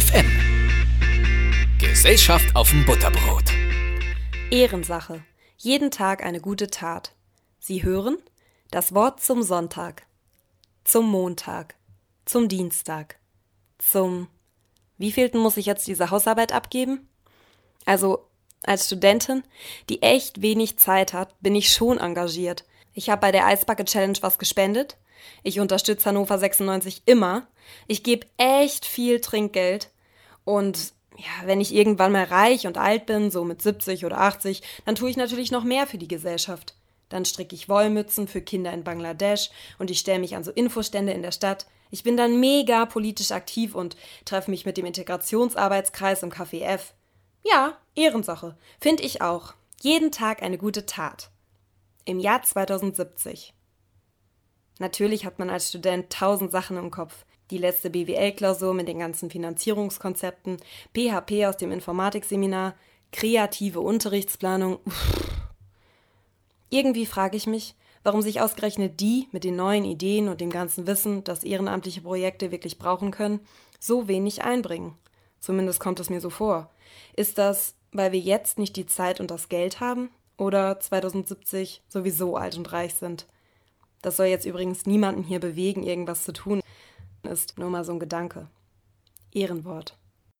FM. Gesellschaft auf dem Butterbrot. Ehrensache. Jeden Tag eine gute Tat. Sie hören das Wort zum Sonntag, zum Montag, zum Dienstag, zum Wievielten muss ich jetzt diese Hausarbeit abgeben? Also als Studentin, die echt wenig Zeit hat, bin ich schon engagiert. Ich habe bei der Eisbacke Challenge was gespendet. Ich unterstütze Hannover 96 immer. Ich gebe echt viel Trinkgeld. Und ja, wenn ich irgendwann mal reich und alt bin, so mit 70 oder 80, dann tue ich natürlich noch mehr für die Gesellschaft. Dann stricke ich Wollmützen für Kinder in Bangladesch und ich stelle mich an so Infostände in der Stadt. Ich bin dann mega politisch aktiv und treffe mich mit dem Integrationsarbeitskreis im Café F. Ja, Ehrensache. Finde ich auch. Jeden Tag eine gute Tat. Im Jahr 2070. Natürlich hat man als Student tausend Sachen im Kopf. Die letzte BWL-Klausur mit den ganzen Finanzierungskonzepten, PHP aus dem Informatikseminar, kreative Unterrichtsplanung. Irgendwie frage ich mich, warum sich ausgerechnet die mit den neuen Ideen und dem ganzen Wissen, das ehrenamtliche Projekte wirklich brauchen können, so wenig einbringen. Zumindest kommt es mir so vor. Ist das, weil wir jetzt nicht die Zeit und das Geld haben? Oder 2070 sowieso alt und reich sind? Das soll jetzt übrigens niemanden hier bewegen, irgendwas zu tun. Ist nur mal so ein Gedanke. Ehrenwort.